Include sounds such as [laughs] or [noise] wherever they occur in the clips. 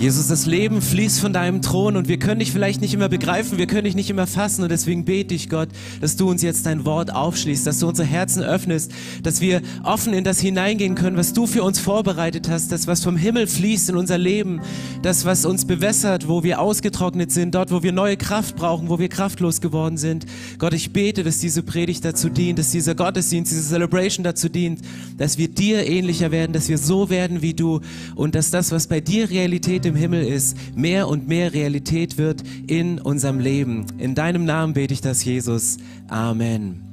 Jesus, das Leben fließt von deinem Thron und wir können dich vielleicht nicht immer begreifen, wir können dich nicht immer fassen und deswegen bete ich Gott, dass du uns jetzt dein Wort aufschließt, dass du unsere Herzen öffnest, dass wir offen in das hineingehen können, was du für uns vorbereitet hast, das was vom Himmel fließt in unser Leben, das was uns bewässert, wo wir ausgetrocknet sind, dort wo wir neue Kraft brauchen, wo wir kraftlos geworden sind. Gott, ich bete, dass diese Predigt dazu dient, dass dieser Gottesdienst, diese Celebration dazu dient, dass wir dir ähnlicher werden, dass wir so werden wie du und dass das, was bei dir Realität im Himmel ist, mehr und mehr Realität wird in unserem Leben. In deinem Namen bete ich das, Jesus. Amen.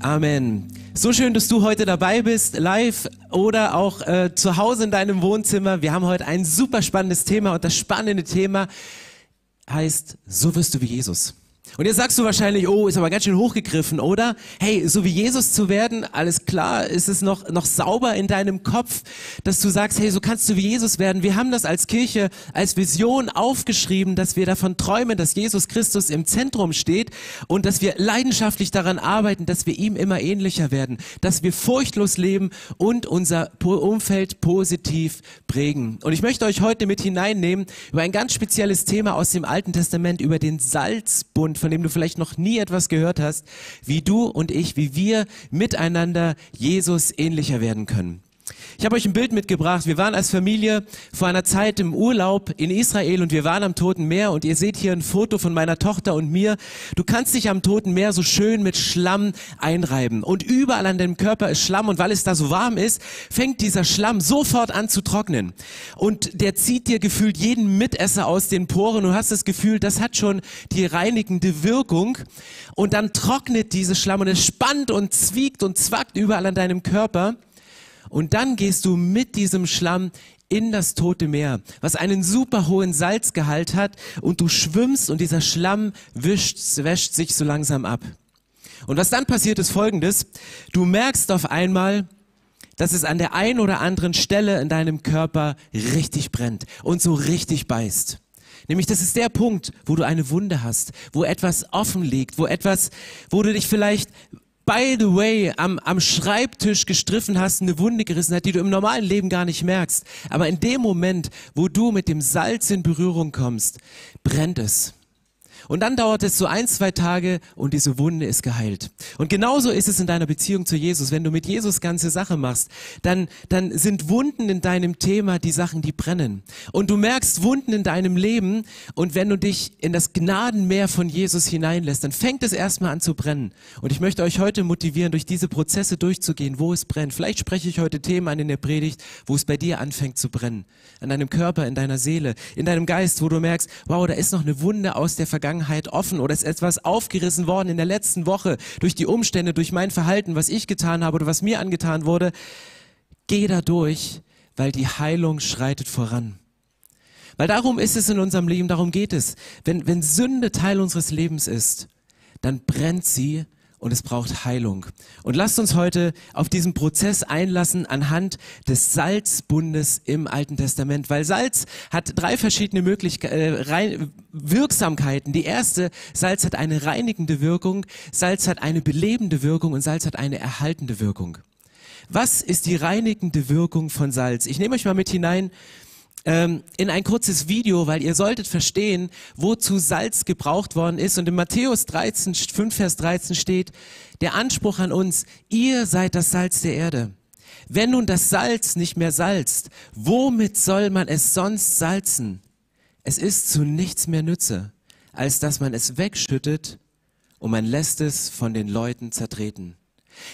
Amen. So schön, dass du heute dabei bist, live oder auch äh, zu Hause in deinem Wohnzimmer. Wir haben heute ein super spannendes Thema und das spannende Thema heißt, so wirst du wie Jesus. Und jetzt sagst du wahrscheinlich, oh, ist aber ganz schön hochgegriffen, oder? Hey, so wie Jesus zu werden, alles klar, ist es noch, noch sauber in deinem Kopf, dass du sagst, hey, so kannst du wie Jesus werden. Wir haben das als Kirche, als Vision aufgeschrieben, dass wir davon träumen, dass Jesus Christus im Zentrum steht und dass wir leidenschaftlich daran arbeiten, dass wir ihm immer ähnlicher werden, dass wir furchtlos leben und unser Umfeld positiv prägen. Und ich möchte euch heute mit hineinnehmen über ein ganz spezielles Thema aus dem Alten Testament, über den Salzbund von dem du vielleicht noch nie etwas gehört hast, wie du und ich, wie wir miteinander Jesus ähnlicher werden können. Ich habe euch ein Bild mitgebracht. Wir waren als Familie vor einer Zeit im Urlaub in Israel und wir waren am Toten Meer und ihr seht hier ein Foto von meiner Tochter und mir. Du kannst dich am Toten Meer so schön mit Schlamm einreiben und überall an deinem Körper ist Schlamm und weil es da so warm ist, fängt dieser Schlamm sofort an zu trocknen und der zieht dir gefühlt jeden Mitesser aus den Poren. Du hast das Gefühl, das hat schon die reinigende Wirkung und dann trocknet dieses Schlamm und es spannt und zwiegt und zwackt überall an deinem Körper. Und dann gehst du mit diesem Schlamm in das tote Meer, was einen super hohen Salzgehalt hat und du schwimmst und dieser Schlamm wischt, wäscht sich so langsam ab. Und was dann passiert ist folgendes, du merkst auf einmal, dass es an der einen oder anderen Stelle in deinem Körper richtig brennt und so richtig beißt. Nämlich das ist der Punkt, wo du eine Wunde hast, wo etwas offen liegt, wo etwas, wo du dich vielleicht by the way, am, am Schreibtisch gestriffen hast, eine Wunde gerissen hat, die du im normalen Leben gar nicht merkst. Aber in dem Moment, wo du mit dem Salz in Berührung kommst, brennt es. Und dann dauert es so ein, zwei Tage und diese Wunde ist geheilt. Und genauso ist es in deiner Beziehung zu Jesus. Wenn du mit Jesus ganze Sache machst, dann, dann sind Wunden in deinem Thema die Sachen, die brennen. Und du merkst Wunden in deinem Leben und wenn du dich in das Gnadenmeer von Jesus hineinlässt, dann fängt es erstmal an zu brennen. Und ich möchte euch heute motivieren, durch diese Prozesse durchzugehen, wo es brennt. Vielleicht spreche ich heute Themen an in der Predigt, wo es bei dir anfängt zu brennen. An deinem Körper, in deiner Seele, in deinem Geist, wo du merkst, wow, da ist noch eine Wunde aus der Vergangenheit Vergangenheit offen oder ist etwas aufgerissen worden in der letzten Woche durch die Umstände, durch mein Verhalten, was ich getan habe oder was mir angetan wurde, geh da durch, weil die Heilung schreitet voran. Weil darum ist es in unserem Leben, darum geht es. Wenn, wenn Sünde Teil unseres Lebens ist, dann brennt sie und es braucht Heilung. Und lasst uns heute auf diesen Prozess einlassen anhand des Salzbundes im Alten Testament, weil Salz hat drei verschiedene Möglichkeiten, äh, Wirksamkeiten. Die erste, Salz hat eine reinigende Wirkung, Salz hat eine belebende Wirkung und Salz hat eine erhaltende Wirkung. Was ist die reinigende Wirkung von Salz? Ich nehme euch mal mit hinein ähm, in ein kurzes Video, weil ihr solltet verstehen, wozu Salz gebraucht worden ist. Und in Matthäus 13, 5 Vers 13 steht, der Anspruch an uns, ihr seid das Salz der Erde. Wenn nun das Salz nicht mehr salzt, womit soll man es sonst salzen? Es ist zu nichts mehr Nütze, als dass man es wegschüttet und man lässt es von den Leuten zertreten.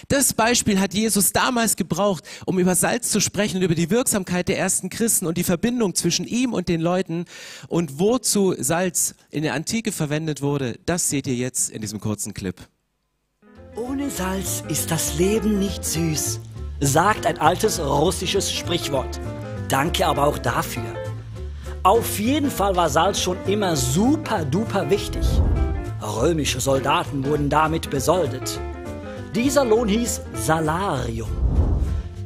Das Beispiel hat Jesus damals gebraucht, um über Salz zu sprechen und über die Wirksamkeit der ersten Christen und die Verbindung zwischen ihm und den Leuten und wozu Salz in der Antike verwendet wurde. Das seht ihr jetzt in diesem kurzen Clip. Ohne Salz ist das Leben nicht süß, sagt ein altes russisches Sprichwort. Danke aber auch dafür. Auf jeden Fall war Salz schon immer super duper wichtig. Römische Soldaten wurden damit besoldet. Dieser Lohn hieß Salarium.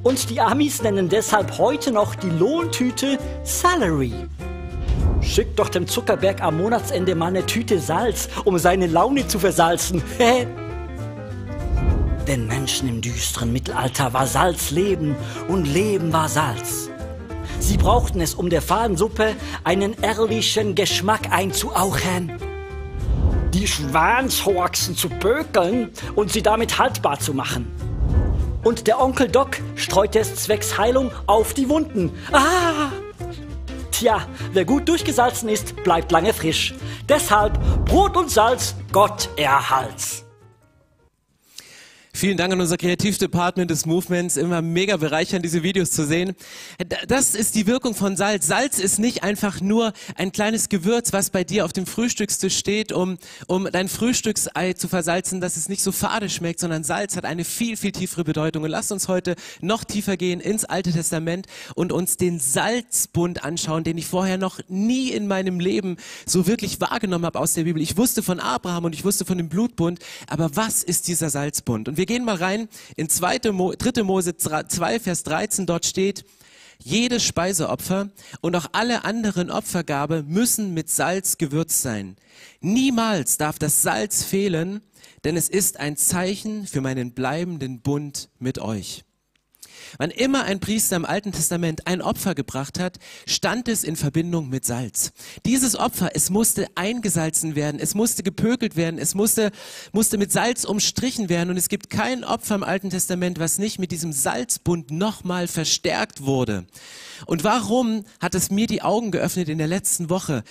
Und die Amis nennen deshalb heute noch die Lohntüte Salary. Schick doch dem Zuckerberg am Monatsende mal eine Tüte Salz, um seine Laune zu versalzen. [laughs] Den Menschen im düsteren Mittelalter war Salz Leben und Leben war Salz. Sie brauchten es, um der Fadensuppe einen ehrlichen Geschmack einzuauchen, die Schwanshorchsen zu bökeln und sie damit haltbar zu machen. Und der Onkel Doc streute es zwecks Heilung auf die Wunden. Ah! Tja, wer gut durchgesalzen ist, bleibt lange frisch. Deshalb Brot und Salz, Gott erhalts. Vielen Dank an unser Kreativdepartment des Movements. Immer mega bereichernd, diese Videos zu sehen. Das ist die Wirkung von Salz. Salz ist nicht einfach nur ein kleines Gewürz, was bei dir auf dem Frühstückstisch steht, um, um dein Frühstücksei zu versalzen, dass es nicht so fade schmeckt, sondern Salz hat eine viel, viel tiefere Bedeutung. Und lasst uns heute noch tiefer gehen ins Alte Testament und uns den Salzbund anschauen, den ich vorher noch nie in meinem Leben so wirklich wahrgenommen habe aus der Bibel. Ich wusste von Abraham und ich wusste von dem Blutbund, aber was ist dieser Salzbund? Und wir gehen mal rein in 2. Mo, 3. Mose 2, Vers 13. Dort steht, jedes Speiseopfer und auch alle anderen Opfergabe müssen mit Salz gewürzt sein. Niemals darf das Salz fehlen, denn es ist ein Zeichen für meinen bleibenden Bund mit euch. Wann immer ein Priester im Alten Testament ein Opfer gebracht hat, stand es in Verbindung mit Salz. Dieses Opfer, es musste eingesalzen werden, es musste gepökelt werden, es musste, musste mit Salz umstrichen werden und es gibt kein Opfer im Alten Testament, was nicht mit diesem Salzbund nochmal verstärkt wurde. Und warum hat es mir die Augen geöffnet in der letzten Woche?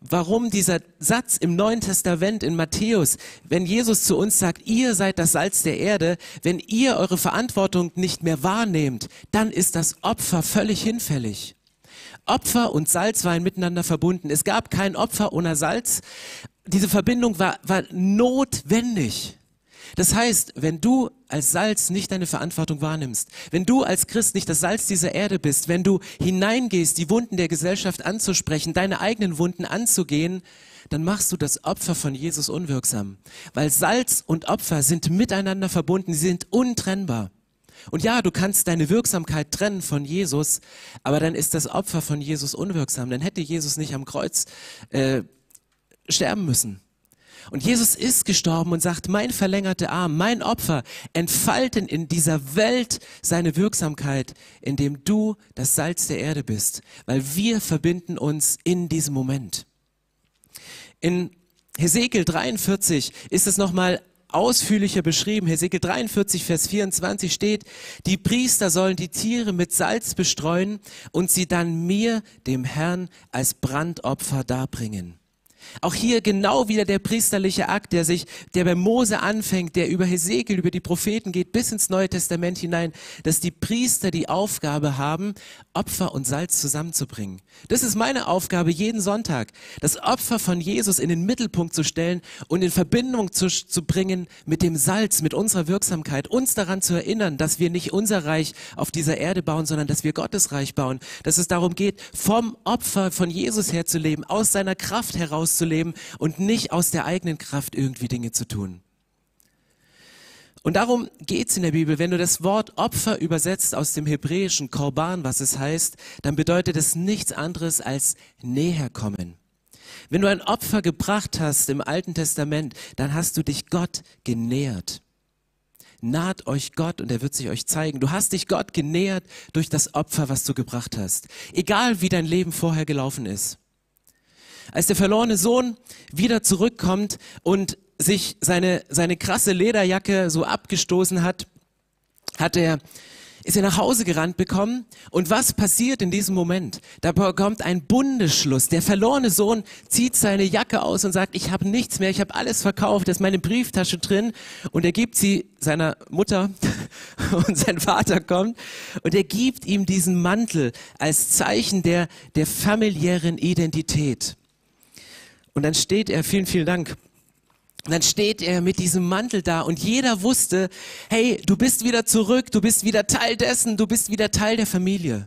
Warum dieser Satz im Neuen Testament in Matthäus, wenn Jesus zu uns sagt, ihr seid das Salz der Erde, wenn ihr eure Verantwortung nicht mehr wahrnehmt, dann ist das Opfer völlig hinfällig. Opfer und Salz waren miteinander verbunden. Es gab kein Opfer ohne Salz. Diese Verbindung war, war notwendig. Das heißt, wenn du als Salz nicht deine Verantwortung wahrnimmst, wenn du als Christ nicht das Salz dieser Erde bist, wenn du hineingehst, die Wunden der Gesellschaft anzusprechen, deine eigenen Wunden anzugehen, dann machst du das Opfer von Jesus unwirksam. Weil Salz und Opfer sind miteinander verbunden, sie sind untrennbar. Und ja, du kannst deine Wirksamkeit trennen von Jesus, aber dann ist das Opfer von Jesus unwirksam. Dann hätte Jesus nicht am Kreuz äh, sterben müssen. Und Jesus ist gestorben und sagt, mein verlängerter Arm, mein Opfer entfalten in dieser Welt seine Wirksamkeit, indem du das Salz der Erde bist, weil wir verbinden uns in diesem Moment. In Hesekiel 43 ist es nochmal ausführlicher beschrieben. Hesekiel 43, Vers 24 steht, die Priester sollen die Tiere mit Salz bestreuen und sie dann mir, dem Herrn, als Brandopfer darbringen. Auch hier genau wieder der priesterliche Akt, der sich, der bei Mose anfängt, der über Hesekiel, über die Propheten geht, bis ins Neue Testament hinein, dass die Priester die Aufgabe haben, Opfer und Salz zusammenzubringen. Das ist meine Aufgabe jeden Sonntag, das Opfer von Jesus in den Mittelpunkt zu stellen und in Verbindung zu, zu bringen mit dem Salz, mit unserer Wirksamkeit, uns daran zu erinnern, dass wir nicht unser Reich auf dieser Erde bauen, sondern dass wir Gottes Reich bauen, dass es darum geht, vom Opfer von Jesus her zu leben, aus seiner Kraft heraus zu leben und nicht aus der eigenen Kraft irgendwie Dinge zu tun. Und darum geht's in der Bibel. Wenn du das Wort Opfer übersetzt aus dem hebräischen Korban, was es heißt, dann bedeutet es nichts anderes als näher kommen. Wenn du ein Opfer gebracht hast im Alten Testament, dann hast du dich Gott genähert. Naht euch Gott und er wird sich euch zeigen. Du hast dich Gott genähert durch das Opfer, was du gebracht hast. Egal wie dein Leben vorher gelaufen ist. Als der verlorene Sohn wieder zurückkommt und sich seine, seine krasse Lederjacke so abgestoßen hat, hat er, ist er nach Hause gerannt bekommen. Und was passiert in diesem Moment? Da bekommt ein Bundesschluss. Der verlorene Sohn zieht seine Jacke aus und sagt, ich habe nichts mehr, ich habe alles verkauft, da ist meine Brieftasche drin. Und er gibt sie seiner Mutter [laughs] und sein Vater kommt und er gibt ihm diesen Mantel als Zeichen der, der familiären Identität. Und dann steht er, vielen, vielen Dank. Und dann steht er mit diesem Mantel da und jeder wusste, hey, du bist wieder zurück, du bist wieder Teil dessen, du bist wieder Teil der Familie.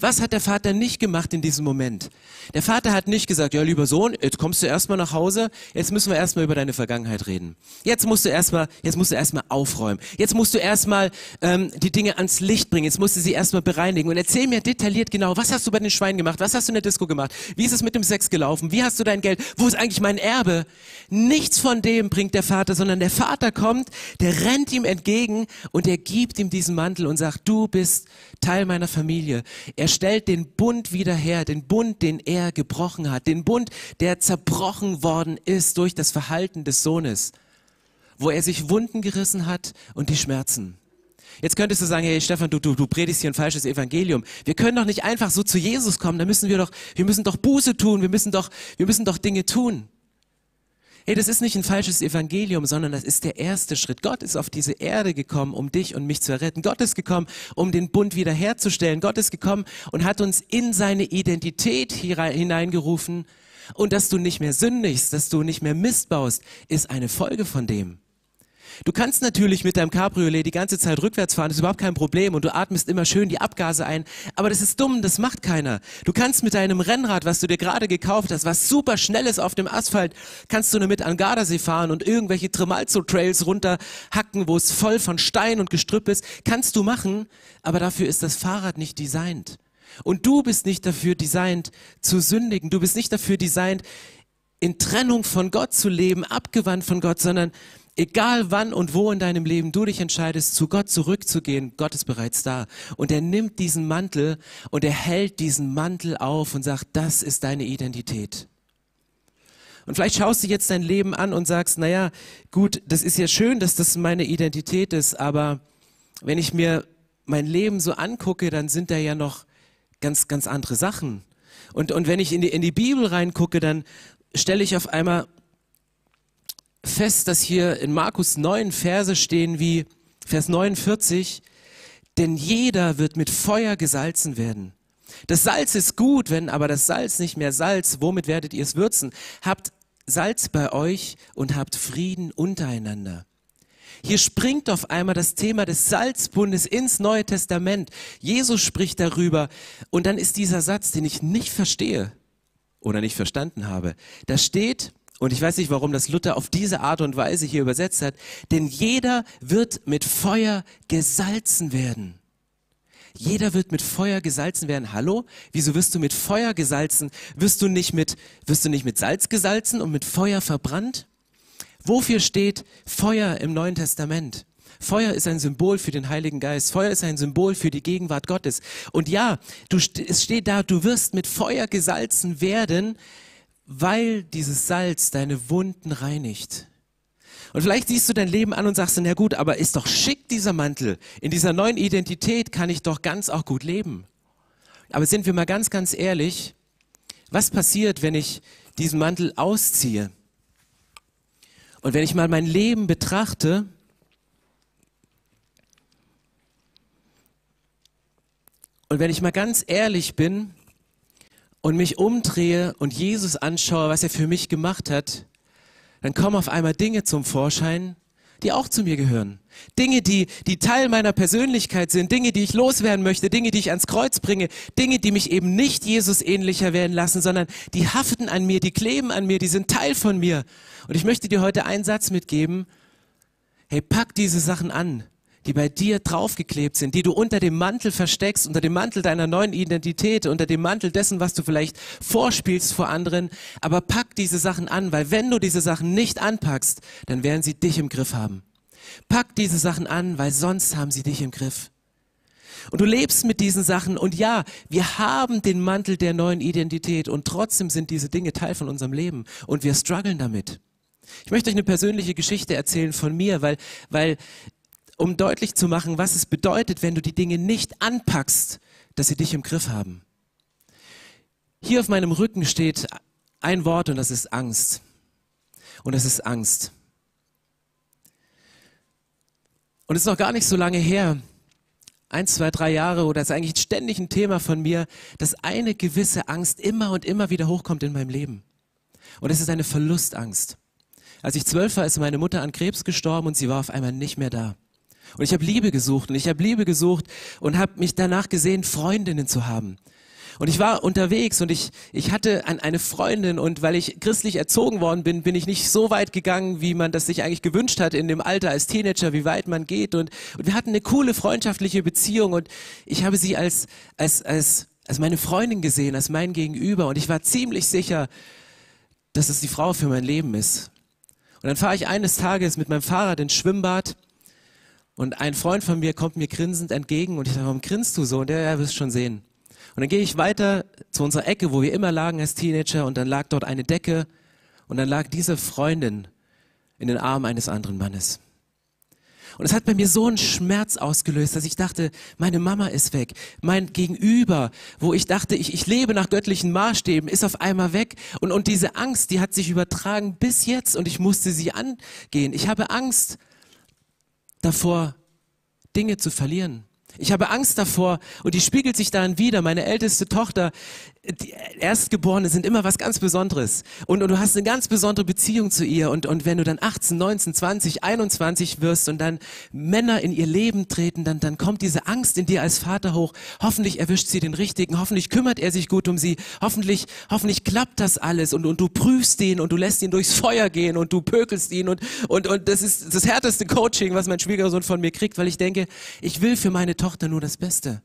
Was hat der Vater nicht gemacht in diesem Moment? Der Vater hat nicht gesagt, ja lieber Sohn, jetzt kommst du erstmal nach Hause, jetzt müssen wir erstmal über deine Vergangenheit reden. Jetzt musst du erstmal, jetzt musst du erstmal aufräumen. Jetzt musst du erstmal ähm, die Dinge ans Licht bringen. Jetzt musst du sie erstmal bereinigen. Und erzähl mir detailliert genau, was hast du bei den Schweinen gemacht? Was hast du in der Disco gemacht? Wie ist es mit dem Sex gelaufen? Wie hast du dein Geld? Wo ist eigentlich mein Erbe? Nichts von dem bringt der Vater, sondern der Vater kommt, der rennt ihm entgegen und er gibt ihm diesen Mantel und sagt, du bist Teil meiner Familie. Er stellt den Bund wieder her, den Bund, den er gebrochen hat, den Bund, der zerbrochen worden ist durch das Verhalten des Sohnes, wo er sich Wunden gerissen hat und die Schmerzen. Jetzt könntest du sagen, hey Stefan, du, du, du predigst hier ein falsches Evangelium. Wir können doch nicht einfach so zu Jesus kommen, da müssen wir doch, wir müssen doch Buße tun, wir müssen doch, wir müssen doch Dinge tun. Hey, das ist nicht ein falsches Evangelium, sondern das ist der erste Schritt. Gott ist auf diese Erde gekommen, um dich und mich zu erretten. Gott ist gekommen, um den Bund wiederherzustellen. Gott ist gekommen und hat uns in seine Identität hineingerufen. Und dass du nicht mehr sündigst, dass du nicht mehr Mist baust, ist eine Folge von dem. Du kannst natürlich mit deinem Cabriolet die ganze Zeit rückwärts fahren, das ist überhaupt kein Problem und du atmest immer schön die Abgase ein, aber das ist dumm, das macht keiner. Du kannst mit deinem Rennrad, was du dir gerade gekauft hast, was super schnell ist auf dem Asphalt, kannst du nur mit an Gardasee fahren und irgendwelche Tremalzo-Trails runterhacken, wo es voll von Stein und Gestrüpp ist, kannst du machen, aber dafür ist das Fahrrad nicht designt. Und du bist nicht dafür designt zu sündigen, du bist nicht dafür designt, in Trennung von Gott zu leben, abgewandt von Gott, sondern Egal wann und wo in deinem Leben du dich entscheidest, zu Gott zurückzugehen, Gott ist bereits da. Und er nimmt diesen Mantel und er hält diesen Mantel auf und sagt, das ist deine Identität. Und vielleicht schaust du jetzt dein Leben an und sagst, naja, gut, das ist ja schön, dass das meine Identität ist, aber wenn ich mir mein Leben so angucke, dann sind da ja noch ganz, ganz andere Sachen. Und, und wenn ich in die, in die Bibel reingucke, dann stelle ich auf einmal fest, dass hier in Markus 9 Verse stehen wie Vers 49, denn jeder wird mit Feuer gesalzen werden. Das Salz ist gut, wenn aber das Salz nicht mehr Salz, womit werdet ihr es würzen? Habt Salz bei euch und habt Frieden untereinander. Hier springt auf einmal das Thema des Salzbundes ins Neue Testament. Jesus spricht darüber und dann ist dieser Satz, den ich nicht verstehe oder nicht verstanden habe. Da steht, und ich weiß nicht, warum das Luther auf diese Art und Weise hier übersetzt hat. Denn jeder wird mit Feuer gesalzen werden. Jeder wird mit Feuer gesalzen werden. Hallo? Wieso wirst du mit Feuer gesalzen? Wirst du nicht mit, wirst du nicht mit Salz gesalzen und mit Feuer verbrannt? Wofür steht Feuer im Neuen Testament? Feuer ist ein Symbol für den Heiligen Geist. Feuer ist ein Symbol für die Gegenwart Gottes. Und ja, du, es steht da, du wirst mit Feuer gesalzen werden, weil dieses Salz deine Wunden reinigt. Und vielleicht siehst du dein Leben an und sagst ja gut, aber ist doch schick dieser Mantel. In dieser neuen Identität kann ich doch ganz auch gut leben. Aber sind wir mal ganz, ganz ehrlich, was passiert, wenn ich diesen Mantel ausziehe? Und wenn ich mal mein Leben betrachte, und wenn ich mal ganz ehrlich bin, und mich umdrehe und Jesus anschaue, was er für mich gemacht hat, dann kommen auf einmal Dinge zum Vorschein, die auch zu mir gehören. Dinge, die, die Teil meiner Persönlichkeit sind, Dinge, die ich loswerden möchte, Dinge, die ich ans Kreuz bringe, Dinge, die mich eben nicht Jesus ähnlicher werden lassen, sondern die haften an mir, die kleben an mir, die sind Teil von mir. Und ich möchte dir heute einen Satz mitgeben. Hey, pack diese Sachen an die bei dir draufgeklebt sind, die du unter dem Mantel versteckst, unter dem Mantel deiner neuen Identität, unter dem Mantel dessen, was du vielleicht vorspielst vor anderen. Aber pack diese Sachen an, weil wenn du diese Sachen nicht anpackst, dann werden sie dich im Griff haben. Pack diese Sachen an, weil sonst haben sie dich im Griff. Und du lebst mit diesen Sachen und ja, wir haben den Mantel der neuen Identität und trotzdem sind diese Dinge Teil von unserem Leben und wir strugglen damit. Ich möchte euch eine persönliche Geschichte erzählen von mir, weil, weil um deutlich zu machen, was es bedeutet, wenn du die Dinge nicht anpackst, dass sie dich im Griff haben. Hier auf meinem Rücken steht ein Wort und das ist Angst. Und das ist Angst. Und es ist noch gar nicht so lange her, ein, zwei, drei Jahre oder es ist eigentlich ständig ein Thema von mir, dass eine gewisse Angst immer und immer wieder hochkommt in meinem Leben. Und es ist eine Verlustangst. Als ich zwölf war, ist meine Mutter an Krebs gestorben und sie war auf einmal nicht mehr da. Und ich habe Liebe gesucht und ich habe Liebe gesucht und habe mich danach gesehen, Freundinnen zu haben. Und ich war unterwegs und ich, ich hatte eine Freundin und weil ich christlich erzogen worden bin, bin ich nicht so weit gegangen, wie man das sich eigentlich gewünscht hat in dem Alter als Teenager, wie weit man geht. Und, und wir hatten eine coole freundschaftliche Beziehung und ich habe sie als, als, als, als meine Freundin gesehen, als mein Gegenüber. Und ich war ziemlich sicher, dass es die Frau für mein Leben ist. Und dann fahre ich eines Tages mit meinem Fahrrad ins Schwimmbad und ein Freund von mir kommt mir grinsend entgegen und ich sage, warum grinst du so? Und der, ja, wirst schon sehen. Und dann gehe ich weiter zu unserer Ecke, wo wir immer lagen als Teenager und dann lag dort eine Decke und dann lag diese Freundin in den Armen eines anderen Mannes. Und es hat bei mir so einen Schmerz ausgelöst, dass ich dachte, meine Mama ist weg. Mein Gegenüber, wo ich dachte, ich, ich lebe nach göttlichen Maßstäben, ist auf einmal weg. Und, und diese Angst, die hat sich übertragen bis jetzt und ich musste sie angehen. Ich habe Angst davor, Dinge zu verlieren. Ich habe Angst davor und die spiegelt sich darin wieder. Meine älteste Tochter, die Erstgeborene sind immer was ganz Besonderes. Und, und, du hast eine ganz besondere Beziehung zu ihr. Und, und wenn du dann 18, 19, 20, 21 wirst und dann Männer in ihr Leben treten, dann, dann kommt diese Angst in dir als Vater hoch. Hoffentlich erwischt sie den Richtigen. Hoffentlich kümmert er sich gut um sie. Hoffentlich, hoffentlich klappt das alles. Und, und du prüfst ihn und du lässt ihn durchs Feuer gehen und du pökelst ihn. Und, und, und das ist das härteste Coaching, was mein Schwiegersohn von mir kriegt, weil ich denke, ich will für meine Tochter nur das Beste.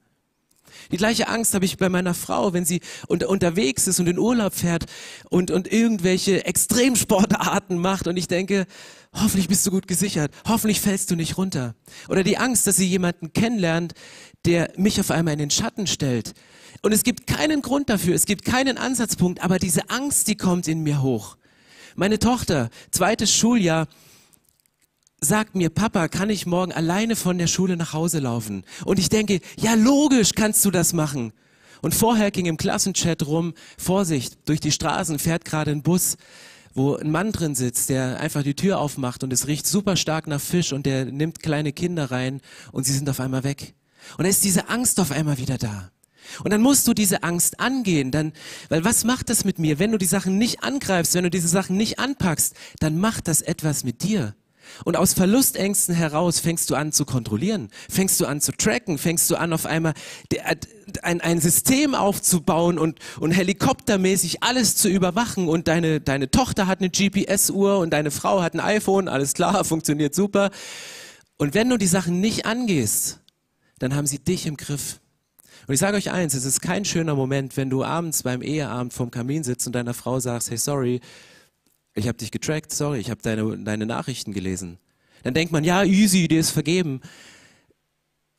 Die gleiche Angst habe ich bei meiner Frau, wenn sie unter, unterwegs ist und in Urlaub fährt und, und irgendwelche Extremsportarten macht und ich denke, hoffentlich bist du gut gesichert, hoffentlich fällst du nicht runter. Oder die Angst, dass sie jemanden kennenlernt, der mich auf einmal in den Schatten stellt. Und es gibt keinen Grund dafür, es gibt keinen Ansatzpunkt, aber diese Angst, die kommt in mir hoch. Meine Tochter, zweites Schuljahr, sagt mir, Papa, kann ich morgen alleine von der Schule nach Hause laufen? Und ich denke, ja, logisch kannst du das machen. Und vorher ging im Klassenchat rum, Vorsicht, durch die Straßen fährt gerade ein Bus, wo ein Mann drin sitzt, der einfach die Tür aufmacht und es riecht super stark nach Fisch und der nimmt kleine Kinder rein und sie sind auf einmal weg. Und da ist diese Angst auf einmal wieder da. Und dann musst du diese Angst angehen, dann, weil was macht das mit mir? Wenn du die Sachen nicht angreifst, wenn du diese Sachen nicht anpackst, dann macht das etwas mit dir. Und aus Verlustängsten heraus fängst du an zu kontrollieren, fängst du an zu tracken, fängst du an auf einmal ein, ein System aufzubauen und, und helikoptermäßig alles zu überwachen und deine, deine Tochter hat eine GPS-Uhr und deine Frau hat ein iPhone, alles klar, [laughs] funktioniert super. Und wenn du die Sachen nicht angehst, dann haben sie dich im Griff. Und ich sage euch eins, es ist kein schöner Moment, wenn du abends beim Eheabend vorm Kamin sitzt und deiner Frau sagst, hey, sorry, ich habe dich getrackt, sorry, ich habe deine, deine Nachrichten gelesen. Dann denkt man, ja, easy, dir ist vergeben.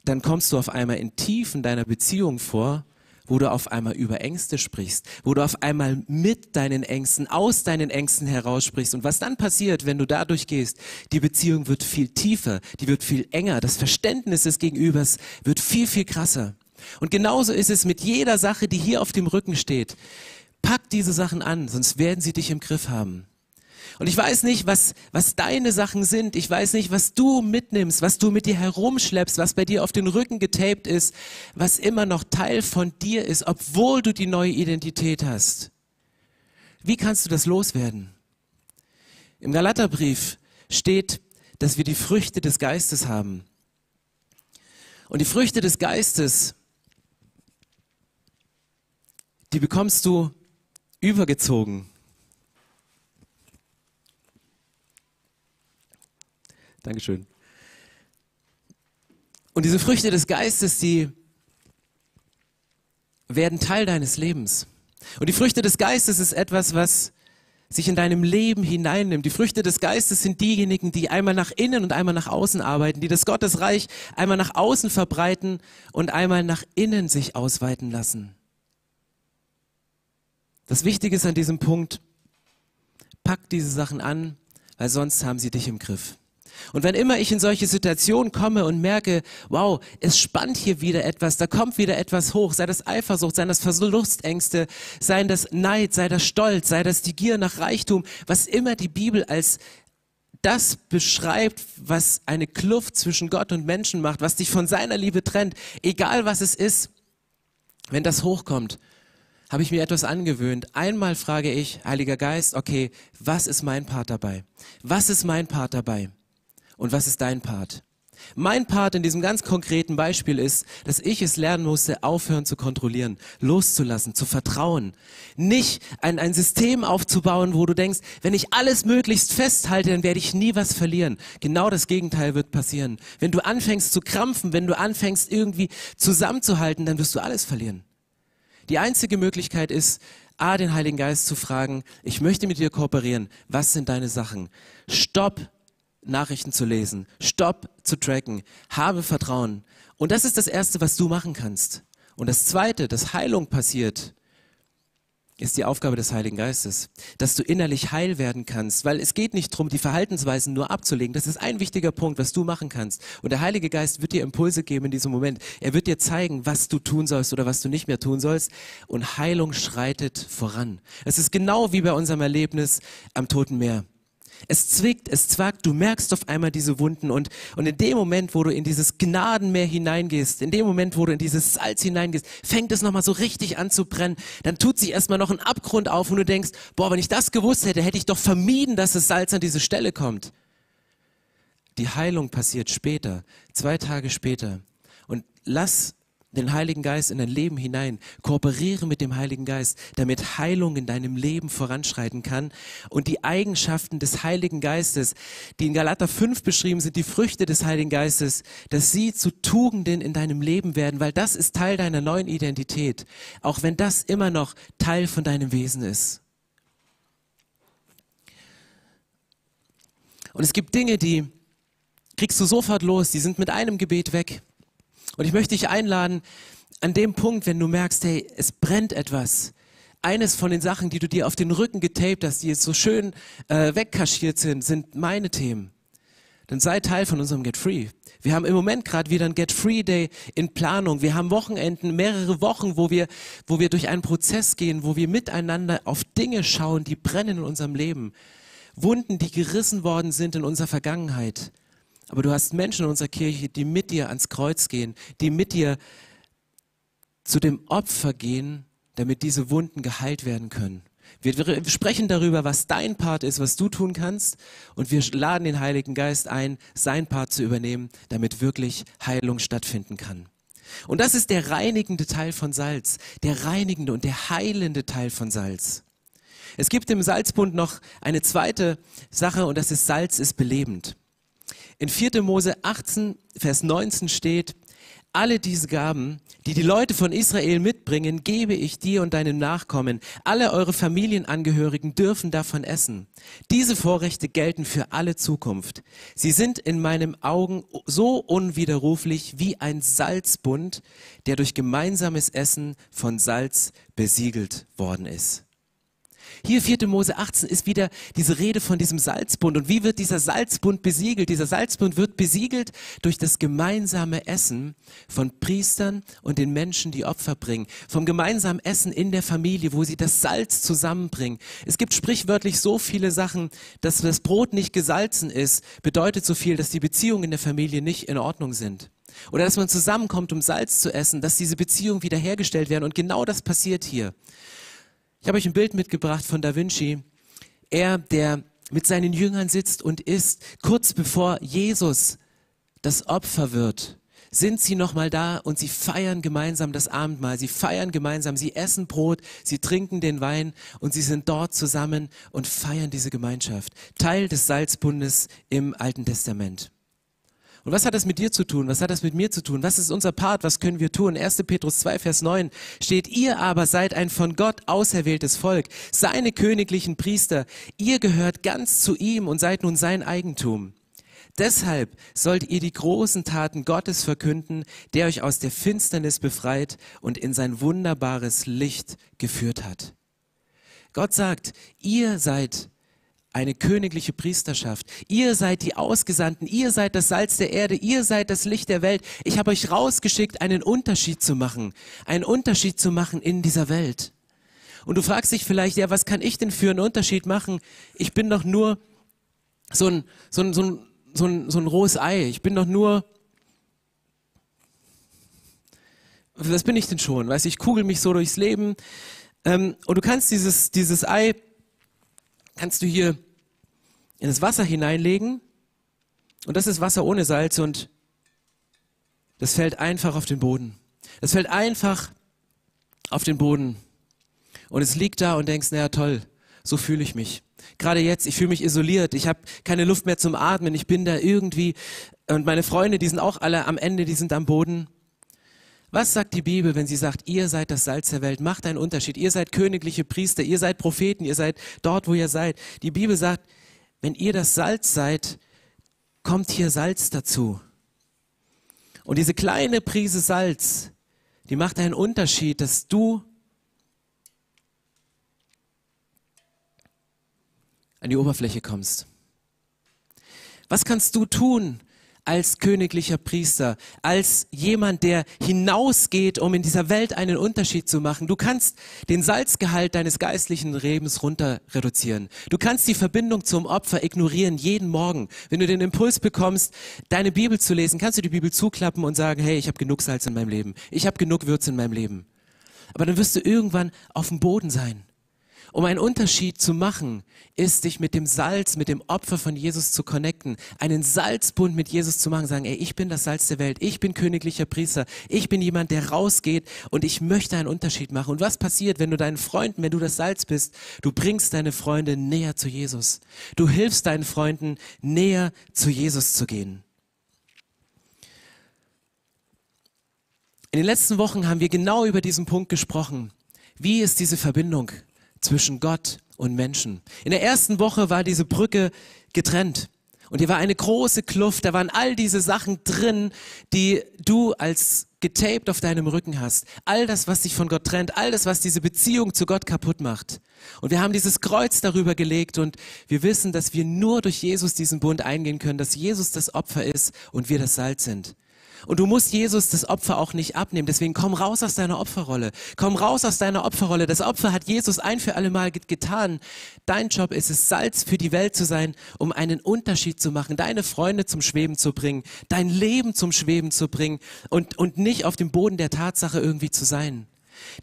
Dann kommst du auf einmal in Tiefen deiner Beziehung vor, wo du auf einmal über Ängste sprichst, wo du auf einmal mit deinen Ängsten, aus deinen Ängsten heraus sprichst. Und was dann passiert, wenn du dadurch gehst, die Beziehung wird viel tiefer, die wird viel enger, das Verständnis des Gegenübers wird viel, viel krasser. Und genauso ist es mit jeder Sache, die hier auf dem Rücken steht. Pack diese Sachen an, sonst werden sie dich im Griff haben. Und ich weiß nicht, was, was deine Sachen sind. Ich weiß nicht, was du mitnimmst, was du mit dir herumschleppst, was bei dir auf den Rücken getaped ist, was immer noch Teil von dir ist, obwohl du die neue Identität hast. Wie kannst du das loswerden? Im Galaterbrief steht, dass wir die Früchte des Geistes haben. Und die Früchte des Geistes, die bekommst du übergezogen. Dankeschön. Und diese Früchte des Geistes, die werden Teil deines Lebens. Und die Früchte des Geistes ist etwas, was sich in deinem Leben hineinnimmt. Die Früchte des Geistes sind diejenigen, die einmal nach innen und einmal nach außen arbeiten, die das Gottesreich einmal nach außen verbreiten und einmal nach innen sich ausweiten lassen. Das Wichtige ist an diesem Punkt, pack diese Sachen an, weil sonst haben sie dich im Griff. Und wenn immer ich in solche Situationen komme und merke, wow, es spannt hier wieder etwas, da kommt wieder etwas hoch, sei das Eifersucht, sei das Verlustängste, sei das Neid, sei das Stolz, sei das die Gier nach Reichtum, was immer die Bibel als das beschreibt, was eine Kluft zwischen Gott und Menschen macht, was dich von seiner Liebe trennt, egal was es ist, wenn das hochkommt, habe ich mir etwas angewöhnt. Einmal frage ich, Heiliger Geist, okay, was ist mein Part dabei? Was ist mein Part dabei? Und was ist dein Part? Mein Part in diesem ganz konkreten Beispiel ist, dass ich es lernen musste, aufhören zu kontrollieren, loszulassen, zu vertrauen. Nicht ein, ein System aufzubauen, wo du denkst, wenn ich alles möglichst festhalte, dann werde ich nie was verlieren. Genau das Gegenteil wird passieren. Wenn du anfängst zu krampfen, wenn du anfängst irgendwie zusammenzuhalten, dann wirst du alles verlieren. Die einzige Möglichkeit ist, A, den Heiligen Geist zu fragen, ich möchte mit dir kooperieren, was sind deine Sachen? Stopp, Nachrichten zu lesen, stopp zu tracken, habe Vertrauen. Und das ist das Erste, was du machen kannst. Und das Zweite, dass Heilung passiert, ist die Aufgabe des Heiligen Geistes, dass du innerlich heil werden kannst, weil es geht nicht darum, die Verhaltensweisen nur abzulegen. Das ist ein wichtiger Punkt, was du machen kannst. Und der Heilige Geist wird dir Impulse geben in diesem Moment. Er wird dir zeigen, was du tun sollst oder was du nicht mehr tun sollst. Und Heilung schreitet voran. Es ist genau wie bei unserem Erlebnis am Toten Meer. Es zwickt, es zwackt, du merkst auf einmal diese Wunden und, und in dem Moment, wo du in dieses Gnadenmeer hineingehst, in dem Moment, wo du in dieses Salz hineingehst, fängt es nochmal so richtig an zu brennen. Dann tut sich erstmal noch ein Abgrund auf und du denkst, boah, wenn ich das gewusst hätte, hätte ich doch vermieden, dass das Salz an diese Stelle kommt. Die Heilung passiert später, zwei Tage später. Und lass den Heiligen Geist in dein Leben hinein. Kooperiere mit dem Heiligen Geist, damit Heilung in deinem Leben voranschreiten kann. Und die Eigenschaften des Heiligen Geistes, die in Galater 5 beschrieben sind, die Früchte des Heiligen Geistes, dass sie zu Tugenden in deinem Leben werden, weil das ist Teil deiner neuen Identität. Auch wenn das immer noch Teil von deinem Wesen ist. Und es gibt Dinge, die kriegst du sofort los, die sind mit einem Gebet weg. Und ich möchte dich einladen, an dem Punkt, wenn du merkst, hey, es brennt etwas, eines von den Sachen, die du dir auf den Rücken getaped hast, die jetzt so schön äh, wegkaschiert sind, sind meine Themen. Dann sei Teil von unserem Get Free. Wir haben im Moment gerade wieder ein Get Free Day in Planung. Wir haben Wochenenden, mehrere Wochen, wo wir, wo wir durch einen Prozess gehen, wo wir miteinander auf Dinge schauen, die brennen in unserem Leben. Wunden, die gerissen worden sind in unserer Vergangenheit. Aber du hast Menschen in unserer Kirche, die mit dir ans Kreuz gehen, die mit dir zu dem Opfer gehen, damit diese Wunden geheilt werden können. Wir, sprechen darüber, was dein Part ist, was du tun kannst. Und wir laden den Heiligen Geist ein, sein Part zu übernehmen, damit wirklich Heilung stattfinden kann. Und das ist der reinigende Teil von Salz, der reinigende und der heilende Teil von Salz. Es gibt im Salzbund noch eine zweite Sache und das ist Salz ist belebend. In 4. Mose 18, Vers 19 steht, alle diese Gaben, die die Leute von Israel mitbringen, gebe ich dir und deinem Nachkommen. Alle eure Familienangehörigen dürfen davon essen. Diese Vorrechte gelten für alle Zukunft. Sie sind in meinen Augen so unwiderruflich wie ein Salzbund, der durch gemeinsames Essen von Salz besiegelt worden ist. Hier 4. Mose 18 ist wieder diese Rede von diesem Salzbund. Und wie wird dieser Salzbund besiegelt? Dieser Salzbund wird besiegelt durch das gemeinsame Essen von Priestern und den Menschen, die Opfer bringen. Vom gemeinsamen Essen in der Familie, wo sie das Salz zusammenbringen. Es gibt sprichwörtlich so viele Sachen, dass das Brot nicht gesalzen ist, bedeutet so viel, dass die Beziehungen in der Familie nicht in Ordnung sind. Oder dass man zusammenkommt, um Salz zu essen, dass diese Beziehungen wiederhergestellt werden. Und genau das passiert hier. Ich habe euch ein Bild mitgebracht von Da Vinci. Er, der mit seinen Jüngern sitzt und isst, kurz bevor Jesus das Opfer wird, sind sie nochmal da und sie feiern gemeinsam das Abendmahl. Sie feiern gemeinsam, sie essen Brot, sie trinken den Wein und sie sind dort zusammen und feiern diese Gemeinschaft. Teil des Salzbundes im Alten Testament. Und was hat das mit dir zu tun? Was hat das mit mir zu tun? Was ist unser Part? Was können wir tun? 1. Petrus 2, Vers 9 steht, ihr aber seid ein von Gott auserwähltes Volk, seine königlichen Priester. Ihr gehört ganz zu ihm und seid nun sein Eigentum. Deshalb sollt ihr die großen Taten Gottes verkünden, der euch aus der Finsternis befreit und in sein wunderbares Licht geführt hat. Gott sagt, ihr seid eine königliche Priesterschaft. Ihr seid die Ausgesandten, ihr seid das Salz der Erde, ihr seid das Licht der Welt. Ich habe euch rausgeschickt, einen Unterschied zu machen, einen Unterschied zu machen in dieser Welt. Und du fragst dich vielleicht, ja, was kann ich denn für einen Unterschied machen? Ich bin doch nur so ein, so ein, so ein, so ein, so ein rohes Ei. Ich bin doch nur, was bin ich denn schon? Weißt ich kugel mich so durchs Leben. Ähm, und du kannst dieses, dieses Ei kannst du hier in das Wasser hineinlegen. Und das ist Wasser ohne Salz. Und das fällt einfach auf den Boden. Das fällt einfach auf den Boden. Und es liegt da und denkst, naja toll, so fühle ich mich. Gerade jetzt, ich fühle mich isoliert, ich habe keine Luft mehr zum Atmen, ich bin da irgendwie und meine Freunde, die sind auch alle am Ende, die sind am Boden. Was sagt die Bibel, wenn sie sagt, ihr seid das Salz der Welt, macht einen Unterschied, ihr seid königliche Priester, ihr seid Propheten, ihr seid dort, wo ihr seid. Die Bibel sagt, wenn ihr das Salz seid, kommt hier Salz dazu. Und diese kleine Prise Salz, die macht einen Unterschied, dass du an die Oberfläche kommst. Was kannst du tun als königlicher Priester, als jemand, der hinausgeht, um in dieser Welt einen Unterschied zu machen? Du kannst den Salzgehalt deines geistlichen Lebens runter reduzieren. Du kannst die Verbindung zum Opfer ignorieren jeden Morgen. Wenn du den Impuls bekommst, deine Bibel zu lesen, kannst du die Bibel zuklappen und sagen, hey, ich habe genug Salz in meinem Leben. Ich habe genug Würze in meinem Leben. Aber dann wirst du irgendwann auf dem Boden sein. Um einen Unterschied zu machen, ist dich mit dem Salz, mit dem Opfer von Jesus zu connecten, einen Salzbund mit Jesus zu machen, sagen, ey, ich bin das Salz der Welt, ich bin königlicher Priester, ich bin jemand, der rausgeht und ich möchte einen Unterschied machen. Und was passiert, wenn du deinen Freunden, wenn du das Salz bist, du bringst deine Freunde näher zu Jesus. Du hilfst deinen Freunden näher zu Jesus zu gehen. In den letzten Wochen haben wir genau über diesen Punkt gesprochen. Wie ist diese Verbindung? Zwischen Gott und Menschen. In der ersten Woche war diese Brücke getrennt. Und hier war eine große Kluft, da waren all diese Sachen drin, die du als getaped auf deinem Rücken hast. All das, was dich von Gott trennt, all das, was diese Beziehung zu Gott kaputt macht. Und wir haben dieses Kreuz darüber gelegt und wir wissen, dass wir nur durch Jesus diesen Bund eingehen können, dass Jesus das Opfer ist und wir das Salz sind. Und du musst Jesus das Opfer auch nicht abnehmen. Deswegen komm raus aus deiner Opferrolle. Komm raus aus deiner Opferrolle. Das Opfer hat Jesus ein für alle Mal getan. Dein Job ist es, Salz für die Welt zu sein, um einen Unterschied zu machen, deine Freunde zum Schweben zu bringen, dein Leben zum Schweben zu bringen und, und nicht auf dem Boden der Tatsache irgendwie zu sein.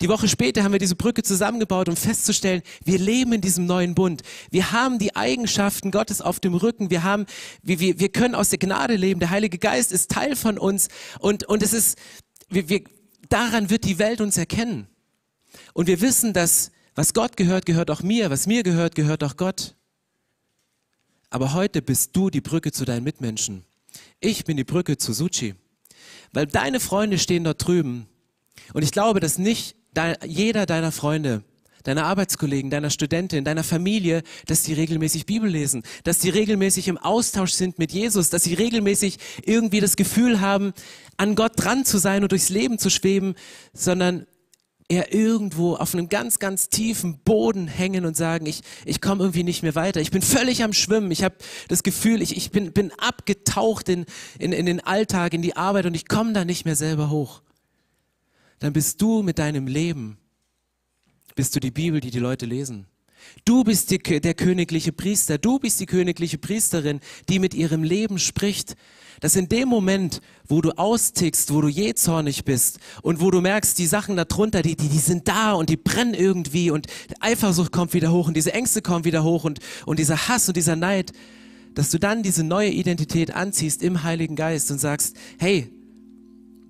Die Woche später haben wir diese Brücke zusammengebaut, um festzustellen, wir leben in diesem neuen Bund. Wir haben die Eigenschaften Gottes auf dem Rücken. Wir haben, wir, wir, wir können aus der Gnade leben. Der Heilige Geist ist Teil von uns. Und, und es ist, wir, wir, daran wird die Welt uns erkennen. Und wir wissen, dass was Gott gehört, gehört auch mir. Was mir gehört, gehört auch Gott. Aber heute bist du die Brücke zu deinen Mitmenschen. Ich bin die Brücke zu Suchi. Weil deine Freunde stehen dort drüben und ich glaube, dass nicht jeder deiner Freunde, deiner Arbeitskollegen, deiner Studentin, deiner Familie, dass sie regelmäßig Bibel lesen, dass sie regelmäßig im Austausch sind mit Jesus, dass sie regelmäßig irgendwie das Gefühl haben, an Gott dran zu sein und durchs Leben zu schweben, sondern eher irgendwo auf einem ganz, ganz tiefen Boden hängen und sagen, ich, ich komme irgendwie nicht mehr weiter. Ich bin völlig am Schwimmen. Ich habe das Gefühl, ich, ich bin, bin abgetaucht in, in, in den Alltag, in die Arbeit und ich komme da nicht mehr selber hoch dann bist du mit deinem Leben, bist du die Bibel, die die Leute lesen. Du bist die, der königliche Priester, du bist die königliche Priesterin, die mit ihrem Leben spricht. Dass in dem Moment, wo du austickst, wo du jähzornig bist und wo du merkst, die Sachen darunter, die, die, die sind da und die brennen irgendwie und Eifersucht kommt wieder hoch und diese Ängste kommen wieder hoch und, und dieser Hass und dieser Neid, dass du dann diese neue Identität anziehst im Heiligen Geist und sagst, hey,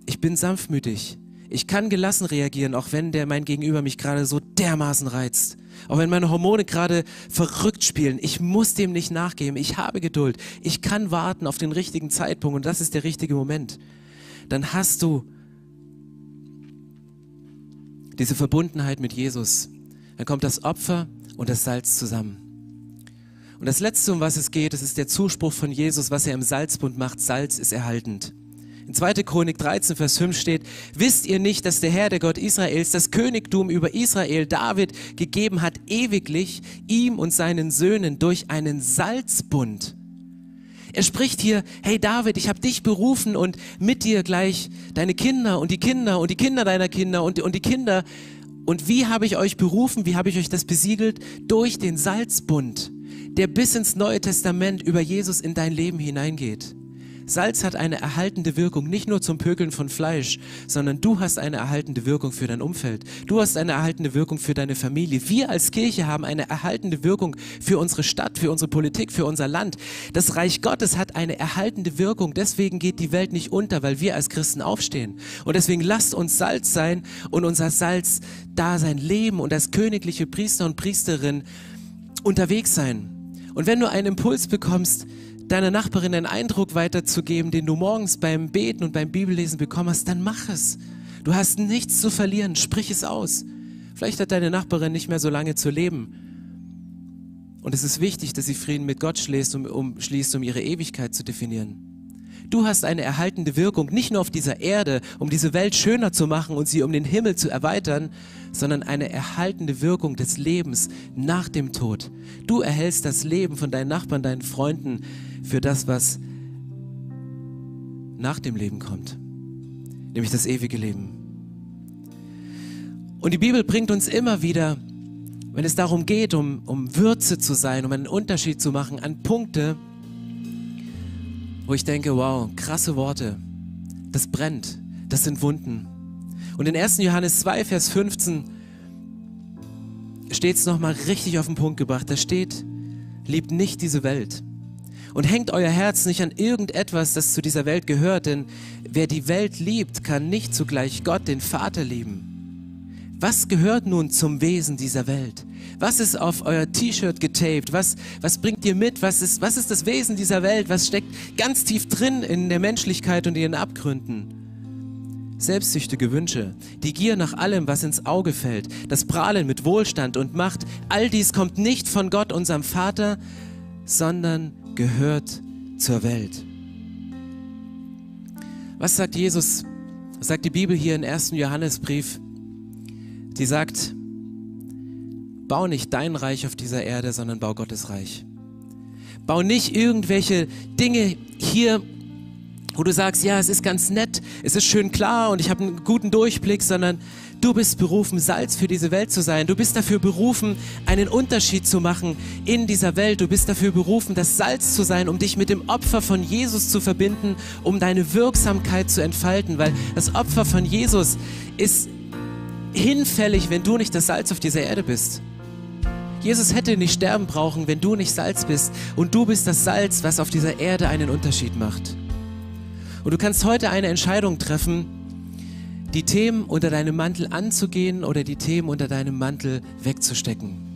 ich bin sanftmütig, ich kann gelassen reagieren, auch wenn der mein Gegenüber mich gerade so dermaßen reizt. Auch wenn meine Hormone gerade verrückt spielen. Ich muss dem nicht nachgeben. Ich habe Geduld. Ich kann warten auf den richtigen Zeitpunkt und das ist der richtige Moment. Dann hast du diese Verbundenheit mit Jesus. Dann kommt das Opfer und das Salz zusammen. Und das Letzte, um was es geht, das ist der Zuspruch von Jesus, was er im Salzbund macht. Salz ist erhaltend. In 2. Chronik 13, Vers 5 steht, wisst ihr nicht, dass der Herr, der Gott Israels, das Königtum über Israel David gegeben hat, ewiglich ihm und seinen Söhnen durch einen Salzbund? Er spricht hier, hey David, ich habe dich berufen und mit dir gleich deine Kinder und die Kinder und die Kinder deiner Kinder und, und die Kinder. Und wie habe ich euch berufen? Wie habe ich euch das besiegelt? Durch den Salzbund, der bis ins Neue Testament über Jesus in dein Leben hineingeht. Salz hat eine erhaltende Wirkung, nicht nur zum Pökeln von Fleisch, sondern du hast eine erhaltende Wirkung für dein Umfeld. Du hast eine erhaltende Wirkung für deine Familie. Wir als Kirche haben eine erhaltende Wirkung für unsere Stadt, für unsere Politik, für unser Land. Das Reich Gottes hat eine erhaltende Wirkung. Deswegen geht die Welt nicht unter, weil wir als Christen aufstehen. Und deswegen lasst uns Salz sein und unser Salz da sein Leben und als königliche Priester und Priesterin unterwegs sein. Und wenn du einen Impuls bekommst, deiner Nachbarin einen Eindruck weiterzugeben, den du morgens beim Beten und beim Bibellesen bekommen hast, dann mach es. Du hast nichts zu verlieren, sprich es aus. Vielleicht hat deine Nachbarin nicht mehr so lange zu leben. Und es ist wichtig, dass sie Frieden mit Gott schließt, um, um, schließt, um ihre Ewigkeit zu definieren. Du hast eine erhaltende Wirkung, nicht nur auf dieser Erde, um diese Welt schöner zu machen und sie um den Himmel zu erweitern, sondern eine erhaltende Wirkung des Lebens nach dem Tod. Du erhältst das Leben von deinen Nachbarn, deinen Freunden für das, was nach dem Leben kommt, nämlich das ewige Leben. Und die Bibel bringt uns immer wieder, wenn es darum geht, um, um Würze zu sein, um einen Unterschied zu machen, an Punkte, wo ich denke, wow, krasse Worte, das brennt, das sind Wunden. Und in 1. Johannes 2, Vers 15 steht es nochmal richtig auf den Punkt gebracht. Da steht, liebt nicht diese Welt. Und hängt euer Herz nicht an irgendetwas, das zu dieser Welt gehört, denn wer die Welt liebt, kann nicht zugleich Gott, den Vater, lieben. Was gehört nun zum Wesen dieser Welt? Was ist auf euer T-Shirt getaped? Was, was bringt ihr mit? Was ist, was ist das Wesen dieser Welt? Was steckt ganz tief drin in der Menschlichkeit und ihren Abgründen? Selbstsüchtige Wünsche, die Gier nach allem, was ins Auge fällt, das Prahlen mit Wohlstand und Macht, all dies kommt nicht von Gott, unserem Vater, sondern gehört zur Welt. Was sagt Jesus? Was sagt die Bibel hier im ersten Johannesbrief? Die sagt, Bau nicht dein Reich auf dieser Erde, sondern bau Gottes Reich. Bau nicht irgendwelche Dinge hier, wo du sagst, ja, es ist ganz nett, es ist schön klar und ich habe einen guten Durchblick, sondern du bist berufen, Salz für diese Welt zu sein. Du bist dafür berufen, einen Unterschied zu machen in dieser Welt. Du bist dafür berufen, das Salz zu sein, um dich mit dem Opfer von Jesus zu verbinden, um deine Wirksamkeit zu entfalten, weil das Opfer von Jesus ist hinfällig, wenn du nicht das Salz auf dieser Erde bist. Jesus hätte nicht sterben brauchen, wenn du nicht Salz bist. Und du bist das Salz, was auf dieser Erde einen Unterschied macht. Und du kannst heute eine Entscheidung treffen, die Themen unter deinem Mantel anzugehen oder die Themen unter deinem Mantel wegzustecken.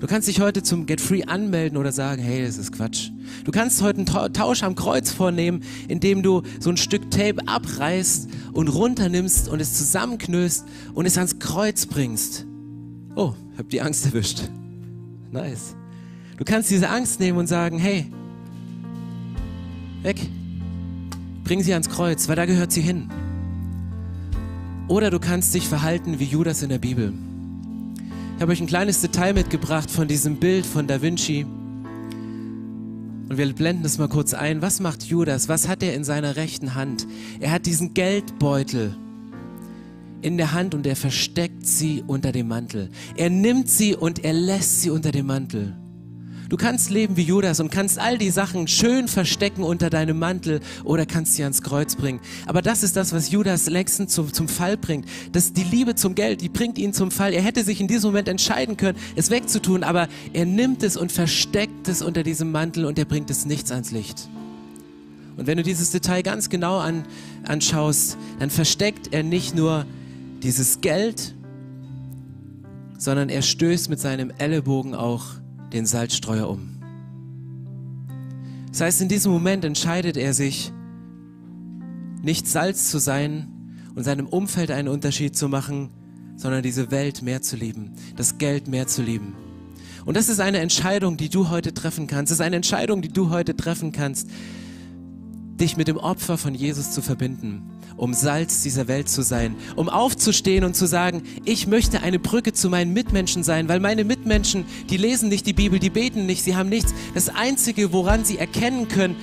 Du kannst dich heute zum Get Free anmelden oder sagen, hey, das ist Quatsch. Du kannst heute einen Tausch am Kreuz vornehmen, indem du so ein Stück Tape abreißt und runternimmst und es zusammenknüllst und es ans Kreuz bringst. Oh, hab die Angst erwischt. Nice. Du kannst diese Angst nehmen und sagen, hey, weg. Bring sie ans Kreuz, weil da gehört sie hin. Oder du kannst dich verhalten wie Judas in der Bibel. Ich habe euch ein kleines Detail mitgebracht von diesem Bild von Da Vinci. Und wir blenden es mal kurz ein. Was macht Judas? Was hat er in seiner rechten Hand? Er hat diesen Geldbeutel in der Hand und er versteckt sie unter dem Mantel. Er nimmt sie und er lässt sie unter dem Mantel. Du kannst leben wie Judas und kannst all die Sachen schön verstecken unter deinem Mantel oder kannst sie ans Kreuz bringen. Aber das ist das, was Judas längstens zum, zum Fall bringt. Das die Liebe zum Geld, die bringt ihn zum Fall. Er hätte sich in diesem Moment entscheiden können, es wegzutun, aber er nimmt es und versteckt es unter diesem Mantel und er bringt es nichts ans Licht. Und wenn du dieses Detail ganz genau an, anschaust, dann versteckt er nicht nur dieses Geld, sondern er stößt mit seinem Ellenbogen auch den Salzstreuer um. Das heißt, in diesem Moment entscheidet er sich, nicht Salz zu sein und seinem Umfeld einen Unterschied zu machen, sondern diese Welt mehr zu lieben, das Geld mehr zu lieben. Und das ist eine Entscheidung, die du heute treffen kannst. Das ist eine Entscheidung, die du heute treffen kannst, dich mit dem Opfer von Jesus zu verbinden um Salz dieser Welt zu sein, um aufzustehen und zu sagen, ich möchte eine Brücke zu meinen Mitmenschen sein, weil meine Mitmenschen, die lesen nicht die Bibel, die beten nicht, sie haben nichts. Das Einzige, woran sie erkennen können,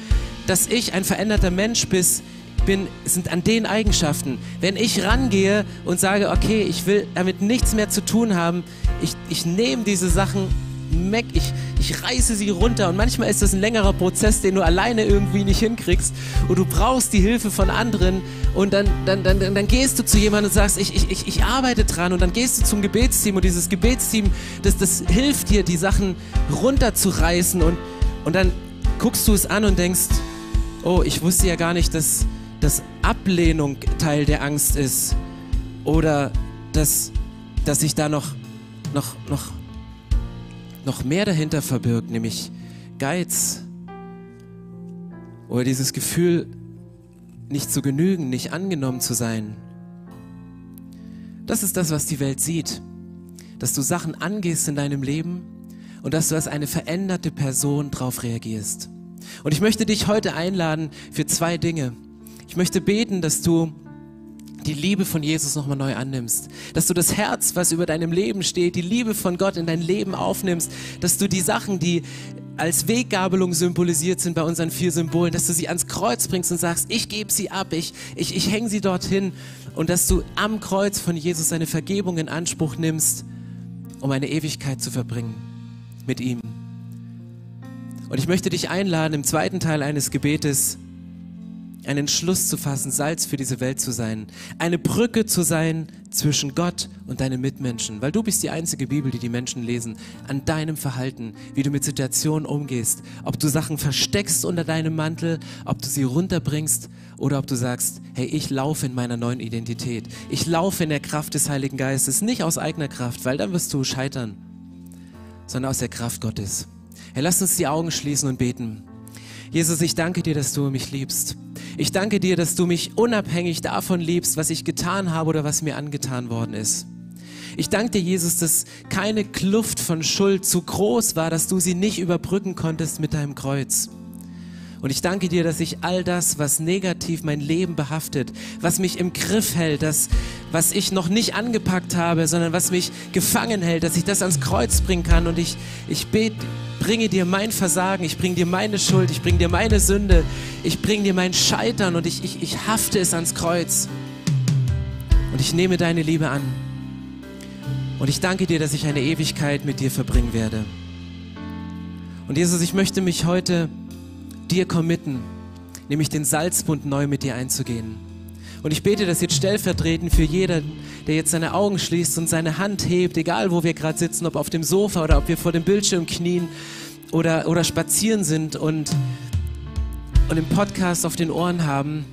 dass ich ein veränderter Mensch bin, sind an den Eigenschaften. Wenn ich rangehe und sage, okay, ich will damit nichts mehr zu tun haben, ich, ich nehme diese Sachen meck, ich, ich reiße sie runter. Und manchmal ist das ein längerer Prozess, den du alleine irgendwie nicht hinkriegst. Und du brauchst die Hilfe von anderen. Und dann, dann, dann, dann, gehst du zu jemandem und sagst, ich, ich, ich, ich arbeite dran. Und dann gehst du zum Gebetsteam. Und dieses Gebetsteam, das, das hilft dir, die Sachen runterzureißen. Und, und dann guckst du es an und denkst, oh, ich wusste ja gar nicht, dass, dass Ablehnung Teil der Angst ist. Oder dass, dass sich da noch, noch, noch, noch mehr dahinter verbirgt, nämlich Geiz. Oder dieses Gefühl, nicht zu genügen, nicht angenommen zu sein. Das ist das, was die Welt sieht. Dass du Sachen angehst in deinem Leben und dass du als eine veränderte Person darauf reagierst. Und ich möchte dich heute einladen für zwei Dinge. Ich möchte beten, dass du die Liebe von Jesus nochmal neu annimmst. Dass du das Herz, was über deinem Leben steht, die Liebe von Gott in dein Leben aufnimmst. Dass du die Sachen, die als Weggabelung symbolisiert sind bei unseren vier Symbolen, dass du sie ans Kreuz bringst und sagst, ich gebe sie ab, ich, ich, ich hänge sie dorthin. Und dass du am Kreuz von Jesus seine Vergebung in Anspruch nimmst, um eine Ewigkeit zu verbringen mit ihm. Und ich möchte dich einladen, im zweiten Teil eines Gebetes einen Entschluss zu fassen, Salz für diese Welt zu sein, eine Brücke zu sein zwischen Gott und deinen Mitmenschen, weil du bist die einzige Bibel, die die Menschen lesen, an deinem Verhalten, wie du mit Situationen umgehst, ob du Sachen versteckst unter deinem Mantel, ob du sie runterbringst oder ob du sagst, hey, ich laufe in meiner neuen Identität, ich laufe in der Kraft des Heiligen Geistes, nicht aus eigener Kraft, weil dann wirst du scheitern, sondern aus der Kraft Gottes. Hey, lass uns die Augen schließen und beten. Jesus, ich danke dir, dass du mich liebst. Ich danke dir, dass du mich unabhängig davon liebst, was ich getan habe oder was mir angetan worden ist. Ich danke dir, Jesus, dass keine Kluft von Schuld zu groß war, dass du sie nicht überbrücken konntest mit deinem Kreuz. Und ich danke dir, dass ich all das, was negativ mein Leben behaftet, was mich im Griff hält, das, was ich noch nicht angepackt habe, sondern was mich gefangen hält, dass ich das ans Kreuz bringen kann. Und ich, ich bete, bringe dir mein Versagen, ich bringe dir meine Schuld, ich bringe dir meine Sünde, ich bringe dir mein Scheitern und ich, ich, ich hafte es ans Kreuz. Und ich nehme deine Liebe an. Und ich danke dir, dass ich eine Ewigkeit mit dir verbringen werde. Und Jesus, ich möchte mich heute dir committen, nämlich den Salzbund neu mit dir einzugehen. Und ich bete das jetzt stellvertretend für jeden, der jetzt seine Augen schließt und seine Hand hebt, egal wo wir gerade sitzen, ob auf dem Sofa oder ob wir vor dem Bildschirm knien oder, oder spazieren sind und, und im Podcast auf den Ohren haben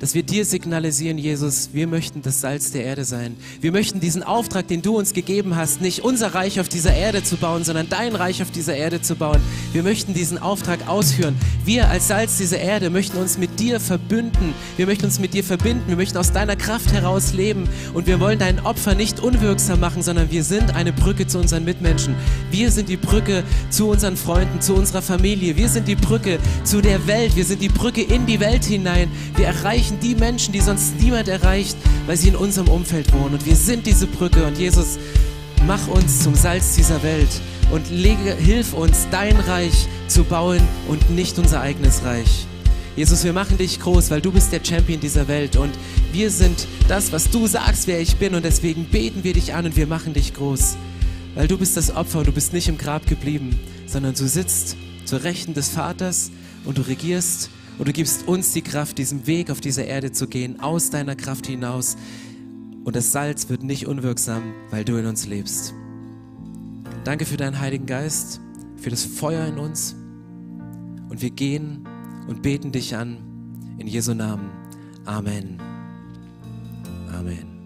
dass wir dir signalisieren, Jesus, wir möchten das Salz der Erde sein. Wir möchten diesen Auftrag, den du uns gegeben hast, nicht unser Reich auf dieser Erde zu bauen, sondern dein Reich auf dieser Erde zu bauen. Wir möchten diesen Auftrag ausführen. Wir als Salz dieser Erde möchten uns mit dir verbünden. Wir möchten uns mit dir verbinden. Wir möchten aus deiner Kraft heraus leben. Und wir wollen dein Opfer nicht unwirksam machen, sondern wir sind eine Brücke zu unseren Mitmenschen. Wir sind die Brücke zu unseren Freunden, zu unserer Familie. Wir sind die Brücke zu der Welt. Wir sind die Brücke in die Welt hinein. Wir erreichen erreichen die Menschen, die sonst niemand erreicht, weil sie in unserem Umfeld wohnen. Und wir sind diese Brücke. Und Jesus, mach uns zum Salz dieser Welt und lege, hilf uns, dein Reich zu bauen und nicht unser eigenes Reich. Jesus, wir machen dich groß, weil du bist der Champion dieser Welt und wir sind das, was du sagst, wer ich bin und deswegen beten wir dich an und wir machen dich groß, weil du bist das Opfer und du bist nicht im Grab geblieben, sondern du sitzt zur Rechten des Vaters und du regierst und du gibst uns die Kraft, diesen Weg auf dieser Erde zu gehen, aus deiner Kraft hinaus. Und das Salz wird nicht unwirksam, weil du in uns lebst. Danke für deinen Heiligen Geist, für das Feuer in uns. Und wir gehen und beten dich an. In Jesu Namen. Amen. Amen.